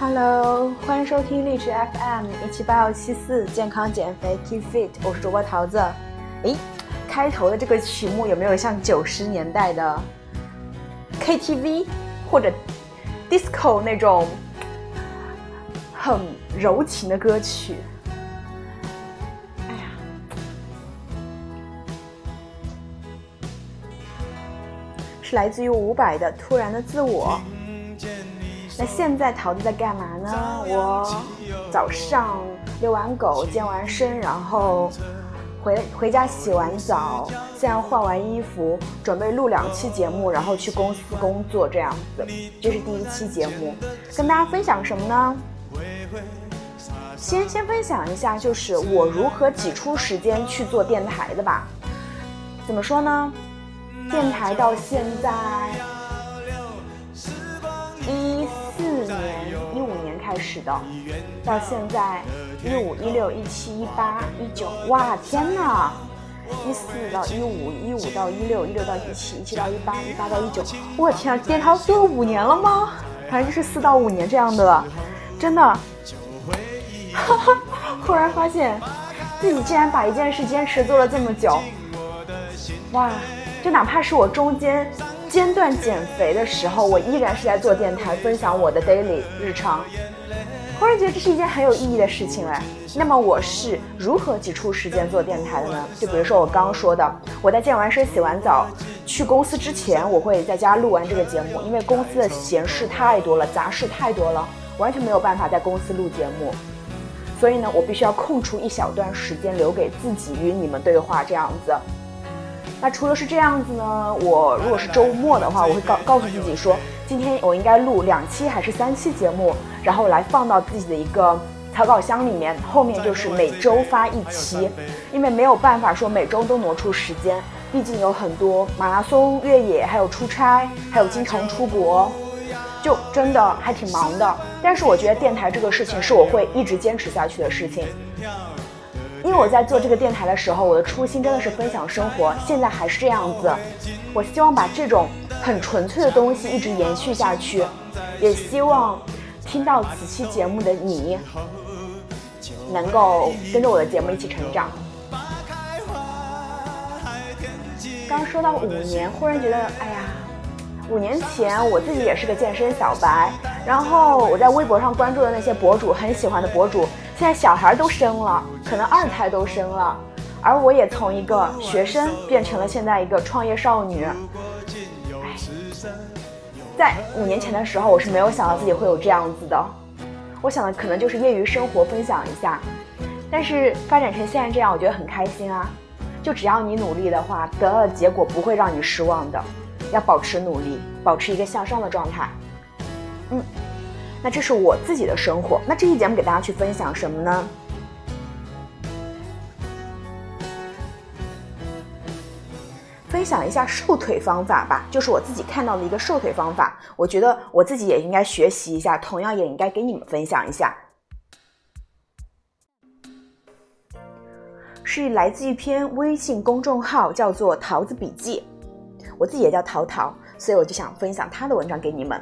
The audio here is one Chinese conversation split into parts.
Hello，欢迎收听荔枝 FM 一七八幺七四健康减肥 Keep Fit，我是主播桃子。诶，开头的这个曲目有没有像九十年代的 KTV 或者 disco 那种很柔情的歌曲？哎呀，是来自于伍佰的《突然的自我》。那现在桃子在干嘛呢？我早上遛完狗、健完身，然后回回家洗完澡，现在换完衣服，准备录两期节目，然后去公司工作，这样子。这是第一期节目，跟大家分享什么呢？先先分享一下，就是我如何挤出时间去做电台的吧。怎么说呢？电台到现在。开始的，到现在一五一六一七一八一九，哇天哪！一四到一五，一五到一六，一六到一七，一七到一八，一八到一九，我天啊！电台做了五年了吗？反正就是四到五年这样的，真的。哈哈，忽然发现自己竟然把一件事坚持做了这么久，哇！就哪怕是我中间间断减肥的时候，我依然是在做电台，分享我的 daily 日常。忽然觉得这是一件很有意义的事情哎，那么我是如何挤出时间做电台的呢？就比如说我刚刚说的，我在健完身、洗完澡去公司之前，我会在家录完这个节目，因为公司的闲事太多了，杂事太多了，完全没有办法在公司录节目，所以呢，我必须要空出一小段时间留给自己与你们对话这样子。那除了是这样子呢，我如果是周末的话，我会告告诉自己说。今天我应该录两期还是三期节目，然后来放到自己的一个草稿箱里面。后面就是每周发一期，因为没有办法说每周都挪出时间，毕竟有很多马拉松、越野，还有出差，还有经常出国，就真的还挺忙的。但是我觉得电台这个事情是我会一直坚持下去的事情，因为我在做这个电台的时候，我的初心真的是分享生活，现在还是这样子。我希望把这种。很纯粹的东西一直延续下去，也希望听到此期节目的你能够跟着我的节目一起成长。刚说到五年，忽然觉得，哎呀，五年前我自己也是个健身小白，然后我在微博上关注的那些博主，很喜欢的博主，现在小孩都生了，可能二胎都生了，而我也从一个学生变成了现在一个创业少女。在五年前的时候，我是没有想到自己会有这样子的。我想的可能就是业余生活分享一下，但是发展成现在这样，我觉得很开心啊。就只要你努力的话，得到的结果不会让你失望的。要保持努力，保持一个向上的状态。嗯，那这是我自己的生活。那这期节目给大家去分享什么呢？分享一下瘦腿方法吧，就是我自己看到的一个瘦腿方法，我觉得我自己也应该学习一下，同样也应该给你们分享一下。是来自一篇微信公众号，叫做“桃子笔记”，我自己也叫桃桃，所以我就想分享他的文章给你们。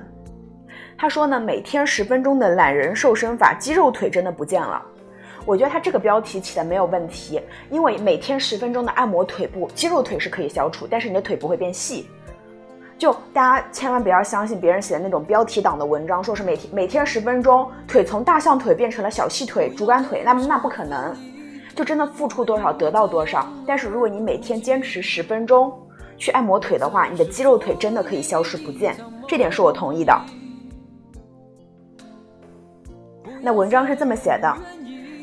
他说呢，每天十分钟的懒人瘦身法，肌肉腿真的不见了。我觉得他这个标题起的没有问题，因为每天十分钟的按摩腿部，肌肉腿是可以消除，但是你的腿不会变细。就大家千万不要相信别人写的那种标题党的文章，说是每天每天十分钟，腿从大象腿变成了小细腿、竹竿腿，那那不可能。就真的付出多少得到多少。但是如果你每天坚持十分钟去按摩腿的话，你的肌肉腿真的可以消失不见，这点是我同意的。那文章是这么写的。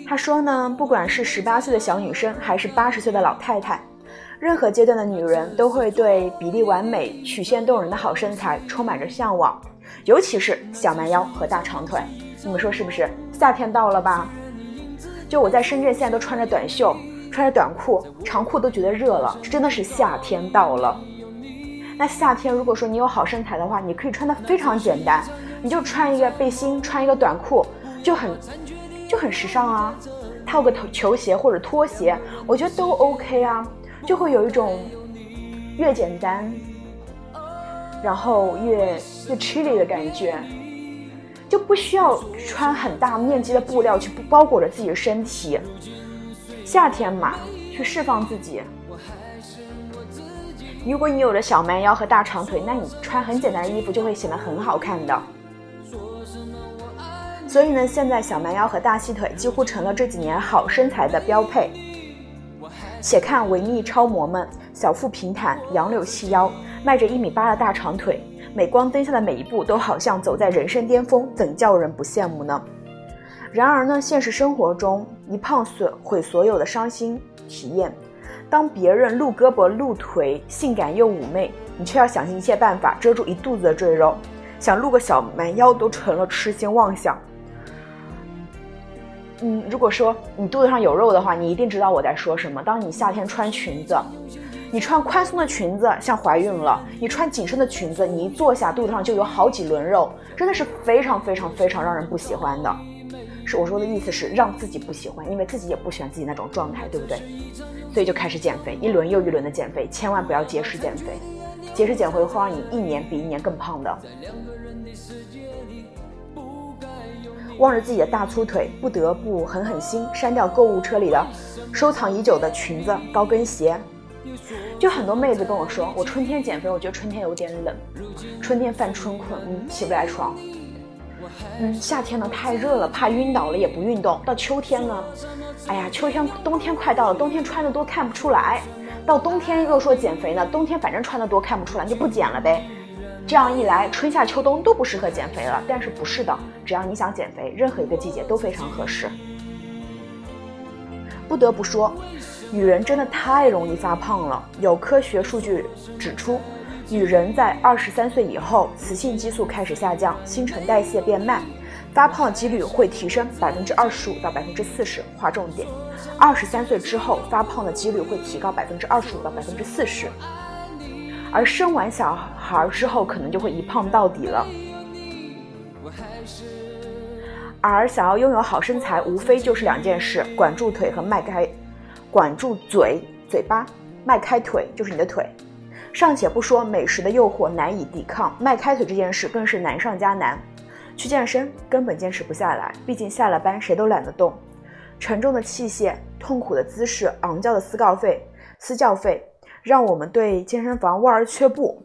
他说呢，不管是十八岁的小女生，还是八十岁的老太太，任何阶段的女人都会对比例完美、曲线动人的好身材充满着向往，尤其是小蛮腰和大长腿。你们说是不是？夏天到了吧？就我在深圳，现在都穿着短袖、穿着短裤、长裤都觉得热了，真的是夏天到了。那夏天如果说你有好身材的话，你可以穿的非常简单，你就穿一个背心，穿一个短裤，就很。就很时尚啊，套个头球鞋或者拖鞋，我觉得都 OK 啊，就会有一种越简单，然后越越 chilly 的感觉。就不需要穿很大面积的布料去包裹着自己的身体。夏天嘛，去释放自己。如果你有了小蛮腰和大长腿，那你穿很简单的衣服就会显得很好看的。所以呢，现在小蛮腰和大细腿几乎成了这几年好身材的标配。且看维密超模们，小腹平坦，杨柳细腰，迈着一米八的大长腿，镁光灯下的每一步都好像走在人生巅峰，怎叫人不羡慕呢？然而呢，现实生活中一胖损毁所有的伤心体验。当别人露胳膊露腿，性感又妩媚，你却要想尽一切办法遮住一肚子的赘肉，想露个小蛮腰都成了痴心妄想。嗯，如果说你肚子上有肉的话，你一定知道我在说什么。当你夏天穿裙子，你穿宽松的裙子像怀孕了；你穿紧身的裙子，你一坐下肚子上就有好几轮肉，真的是非常非常非常让人不喜欢的。是我说的意思是让自己不喜欢，因为自己也不喜欢自己那种状态，对不对？所以就开始减肥，一轮又一轮的减肥，千万不要节食减肥，节食减肥会让你一年比一年更胖的。望着自己的大粗腿，不得不狠狠心删掉购物车里的收藏已久的裙子、高跟鞋。就很多妹子跟我说，我春天减肥，我觉得春天有点冷，春天犯春困，嗯，起不来床。嗯，夏天呢太热了，怕晕倒了也不运动。到秋天呢，哎呀，秋天冬天快到了，冬天穿的多看不出来。到冬天又说减肥呢，冬天反正穿的多看不出来，就不减了呗。这样一来，春夏秋冬都不适合减肥了。但是不是的，只要你想减肥，任何一个季节都非常合适。不得不说，女人真的太容易发胖了。有科学数据指出，女人在二十三岁以后，雌性激素开始下降，新陈代谢变慢，发胖几率会提升百分之二十五到百分之四十。划重点，二十三岁之后发胖的几率会提高百分之二十五到百分之四十。而生完小孩之后，可能就会一胖到底了。而想要拥有好身材，无非就是两件事：管住腿和迈开，管住嘴嘴巴，迈开腿就是你的腿。尚且不说美食的诱惑难以抵抗，迈开腿这件事更是难上加难。去健身根本坚持不下来，毕竟下了班谁都懒得动，沉重的器械、痛苦的姿势、昂交的私告费、私教费。让我们对健身房望而却步，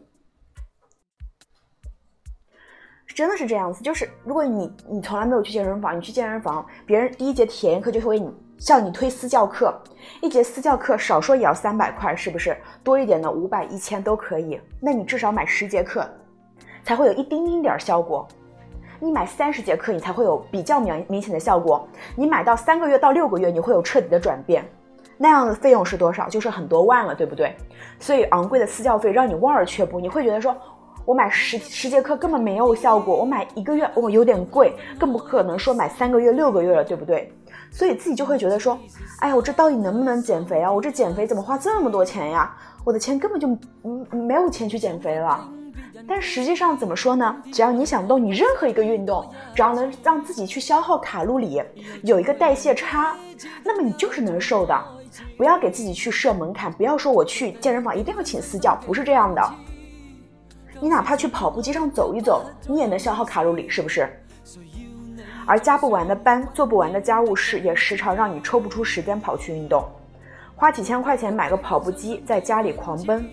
真的是这样子。就是如果你你从来没有去健身房，你去健身房，别人第一节体验课就会你向你推私教课，一节私教课少说也要三百块，是不是？多一点的五百、一千都可以。那你至少买十节课，才会有一丁丁点儿效果。你买三十节课，你才会有比较明明显的效果。你买到三个月到六个月，你会有彻底的转变。那样的费用是多少？就是很多万了，对不对？所以昂贵的私教费让你望而却步。你会觉得说，我买十十节课根本没有效果，我买一个月我有点贵，更不可能说买三个月、六个月了，对不对？所以自己就会觉得说，哎呀，我这到底能不能减肥啊？我这减肥怎么花这么多钱呀？我的钱根本就嗯没有钱去减肥了。但实际上怎么说呢？只要你想动，你任何一个运动，只要能让自己去消耗卡路里，有一个代谢差，那么你就是能瘦的。不要给自己去设门槛，不要说我去健身房一定要请私教，不是这样的。你哪怕去跑步机上走一走，你也能消耗卡路里，是不是？而加不完的班，做不完的家务事，也时常让你抽不出时间跑去运动。花几千块钱买个跑步机，在家里狂奔，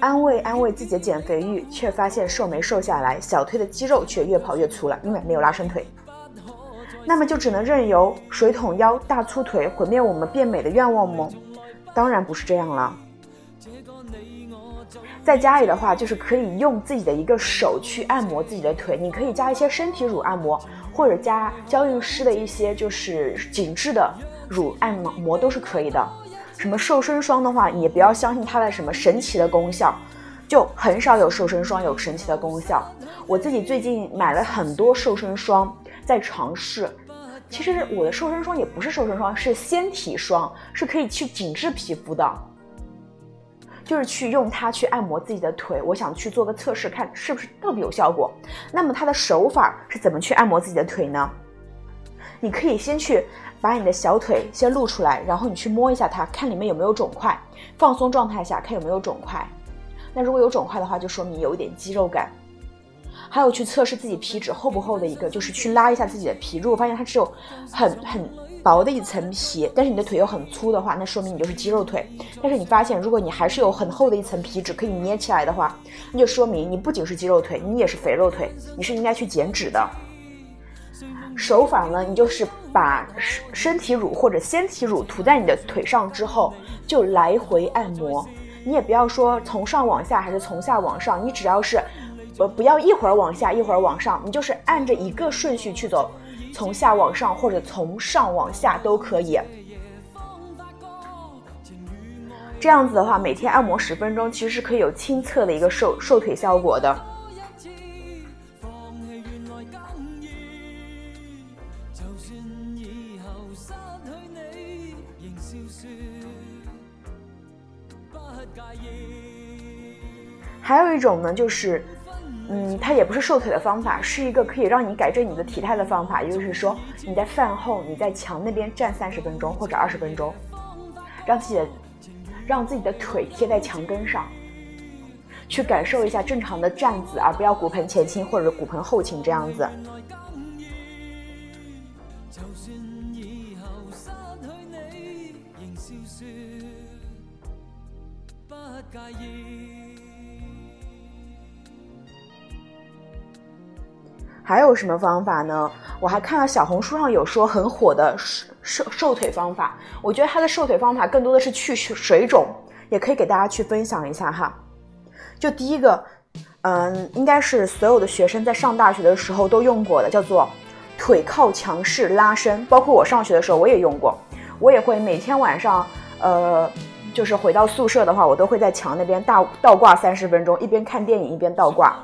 安慰安慰自己的减肥欲，却发现瘦没瘦下来，小腿的肌肉却越跑越粗了，因为没有拉伸腿。那么就只能任由水桶腰、大粗腿毁灭我们变美的愿望吗？当然不是这样了。在家里的话，就是可以用自己的一个手去按摩自己的腿，你可以加一些身体乳按摩，或者加娇韵诗的一些就是紧致的乳按摩都是可以的。什么瘦身霜的话，也不要相信它的什么神奇的功效，就很少有瘦身霜有神奇的功效。我自己最近买了很多瘦身霜。在尝试，其实我的瘦身霜也不是瘦身霜，是纤体霜，是可以去紧致皮肤的，就是去用它去按摩自己的腿。我想去做个测试，看是不是到底有效果。那么它的手法是怎么去按摩自己的腿呢？你可以先去把你的小腿先露出来，然后你去摸一下它，看里面有没有肿块。放松状态下看有没有肿块，那如果有肿块的话，就说明有一点肌肉感。还有去测试自己皮脂厚不厚的一个，就是去拉一下自己的皮。如果发现它只有很很薄的一层皮，但是你的腿又很粗的话，那说明你就是肌肉腿。但是你发现，如果你还是有很厚的一层皮脂可以捏起来的话，那就说明你不仅是肌肉腿，你也是肥肉腿，你是应该去减脂的。手法呢，你就是把身体乳或者纤体乳涂在你的腿上之后，就来回按摩。你也不要说从上往下还是从下往上，你只要是。不不要一会儿往下一会儿往上，你就是按着一个顺序去走，从下往上或者从上往下都可以。这样子的话，每天按摩十分钟，其实是可以有亲测的一个瘦瘦腿效果的。还有一种呢，就是。嗯，它也不是瘦腿的方法，是一个可以让你改正你的体态的方法。也就是说，你在饭后你在墙那边站三十分钟或者二十分钟，让自己的让自己的腿贴在墙根上，去感受一下正常的站姿，而不要骨盆前倾或者骨盆后倾这样子。还有什么方法呢？我还看到小红书上有说很火的瘦瘦瘦腿方法，我觉得它的瘦腿方法更多的是去水肿，也可以给大家去分享一下哈。就第一个，嗯，应该是所有的学生在上大学的时候都用过的，叫做腿靠墙式拉伸。包括我上学的时候我也用过，我也会每天晚上，呃，就是回到宿舍的话，我都会在墙那边大倒挂三十分钟，一边看电影一边倒挂。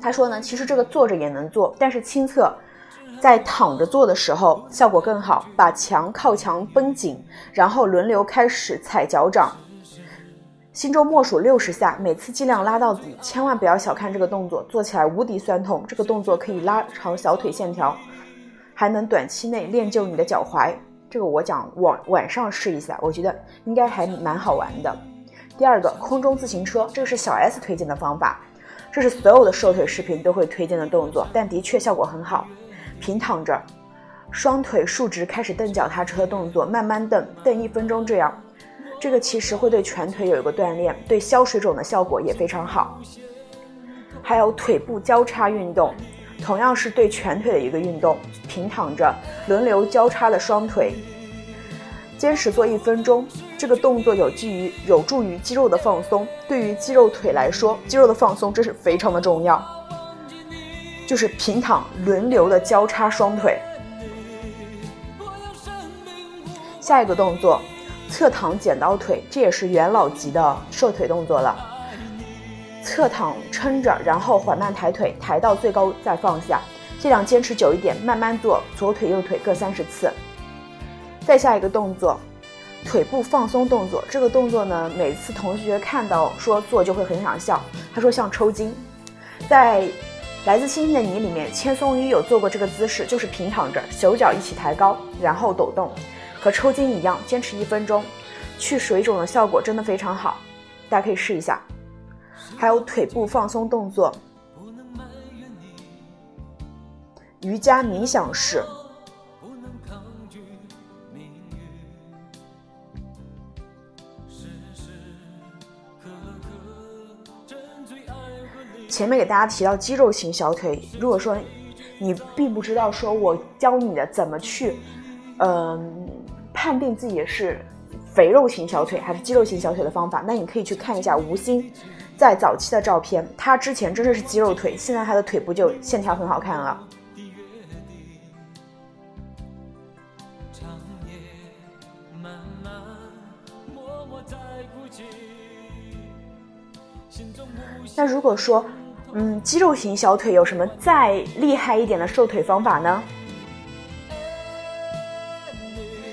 他说呢，其实这个坐着也能做，但是亲测，在躺着做的时候效果更好。把墙靠墙绷紧，然后轮流开始踩脚掌，心中默数六十下，每次尽量拉到底，千万不要小看这个动作，做起来无敌酸痛。这个动作可以拉长小腿线条，还能短期内练就你的脚踝。这个我讲晚晚上试一下，我觉得应该还蛮好玩的。第二个空中自行车，这个是小 S 推荐的方法。这是所有的瘦腿视频都会推荐的动作，但的确效果很好。平躺着，双腿竖直，开始蹬脚踏车的动作，慢慢蹬，蹬一分钟这样。这个其实会对全腿有一个锻炼，对消水肿的效果也非常好。还有腿部交叉运动，同样是对全腿的一个运动。平躺着，轮流交叉的双腿。坚持做一分钟，这个动作有助于有助于肌肉的放松。对于肌肉腿来说，肌肉的放松这是非常的重要。就是平躺轮流的交叉双腿。下一个动作，侧躺剪刀腿，这也是元老级的瘦腿动作了。侧躺撑着，然后缓慢抬腿，抬到最高再放下，尽量坚持久一点，慢慢做，左腿右腿各三十次。再下一个动作，腿部放松动作。这个动作呢，每次同学看到说做就会很想笑。他说像抽筋。在《来自星星的你》里面，千颂伊有做过这个姿势，就是平躺着，手脚一起抬高，然后抖动，和抽筋一样，坚持一分钟，去水肿的效果真的非常好，大家可以试一下。还有腿部放松动作，瑜伽冥想式。前面给大家提到肌肉型小腿，如果说你并不知道说我教你的怎么去，嗯，判定自己是肥肉型小腿还是肌肉型小腿的方法，那你可以去看一下吴昕在早期的照片，她之前真的是肌肉腿，现在她的腿部就线条很好看了。那如果说，嗯，肌肉型小腿有什么再厉害一点的瘦腿方法呢？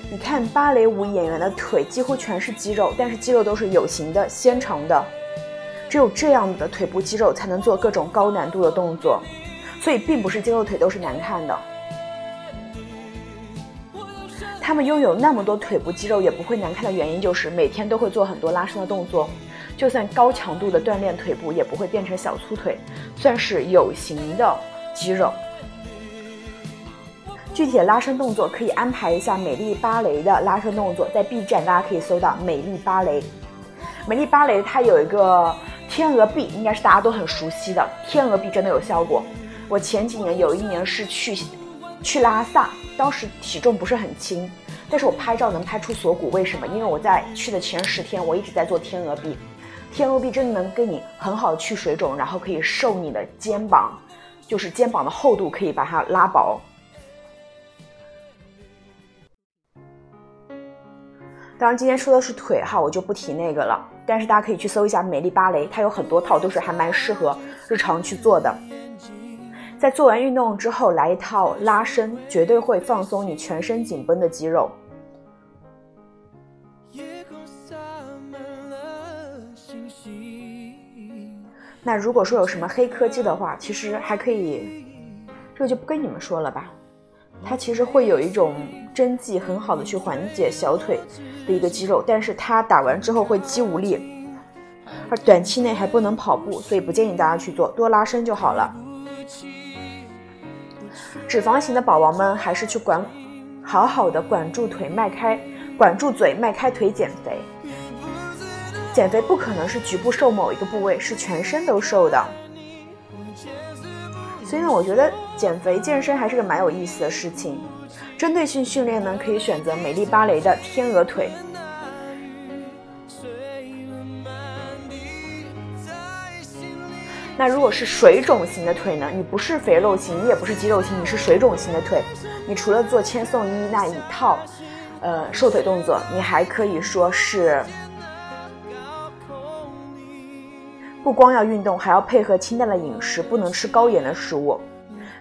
你看芭蕾舞演员的腿几乎全是肌肉，但是肌肉都是有形的、纤长的，只有这样的腿部肌肉才能做各种高难度的动作，所以并不是肌肉腿都是难看的。他们拥有那么多腿部肌肉也不会难看的原因，就是每天都会做很多拉伸的动作。就算高强度的锻炼腿部，也不会变成小粗腿，算是有型的肌肉。具体的拉伸动作可以安排一下美丽芭蕾的拉伸动作，在 B 站大家可以搜到美丽芭蕾。美丽芭蕾它有一个天鹅臂，应该是大家都很熟悉的天鹅臂，真的有效果。我前几年有一年是去去拉萨，当时体重不是很轻，但是我拍照能拍出锁骨，为什么？因为我在去的前十天，我一直在做天鹅臂。天鹅臂真的能给你很好的去水肿，然后可以瘦你的肩膀，就是肩膀的厚度可以把它拉薄。当然，今天说的是腿哈，我就不提那个了。但是大家可以去搜一下美丽芭蕾，它有很多套都是还蛮适合日常去做的。在做完运动之后来一套拉伸，绝对会放松你全身紧绷的肌肉。那如果说有什么黑科技的话，其实还可以，这个就不跟你们说了吧。它其实会有一种针剂，很好的去缓解小腿的一个肌肉，但是它打完之后会肌无力，而短期内还不能跑步，所以不建议大家去做，多拉伸就好了。脂肪型的宝宝们还是去管，好好的管住腿，迈开，管住嘴，迈开腿减肥。减肥不可能是局部瘦某一个部位，是全身都瘦的。所以呢，我觉得减肥健身还是个蛮有意思的事情。针对性训练呢，可以选择美丽芭蕾的天鹅腿。那如果是水肿型的腿呢？你不是肥肉型，你也不是肌肉型，你是水肿型的腿。你除了做千颂伊那一套，呃，瘦腿动作，你还可以说是。不光要运动，还要配合清淡的饮食，不能吃高盐的食物。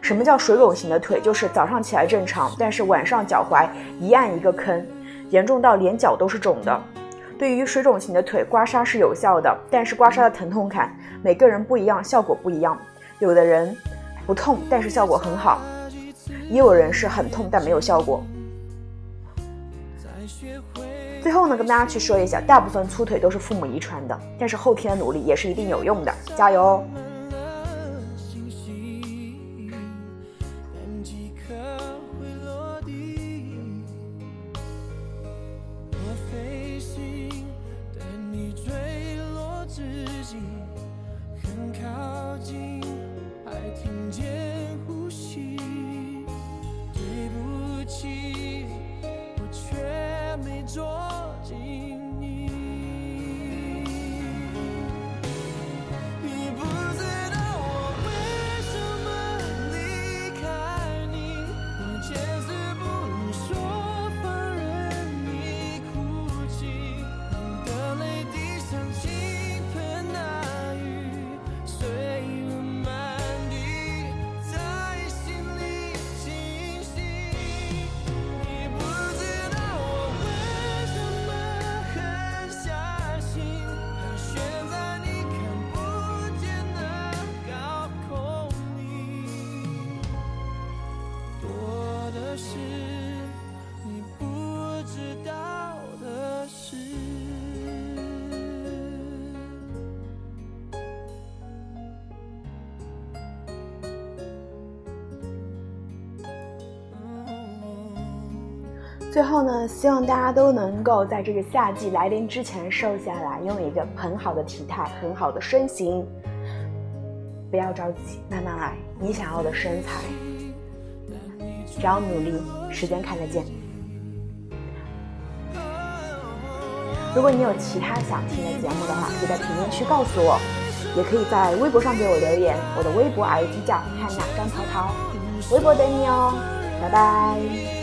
什么叫水肿型的腿？就是早上起来正常，但是晚上脚踝一按一个坑，严重到连脚都是肿的。对于水肿型的腿，刮痧是有效的，但是刮痧的疼痛感每个人不一样，效果不一样。有的人不痛，但是效果很好；也有人是很痛，但没有效果。最后呢，跟大家去说一下，大部分粗腿都是父母遗传的，但是后天努力也是一定有用的，加油。哦最后呢，希望大家都能够在这个夏季来临之前瘦下来，拥有一个很好的体态、很好的身形。不要着急，慢慢来。你想要的身材，只要努力，时间看得见。如果你有其他想听的节目的话，可以在评论区告诉我，也可以在微博上给我留言。我的微博 ID 叫汉娜张涛涛，微博等你哦，拜拜。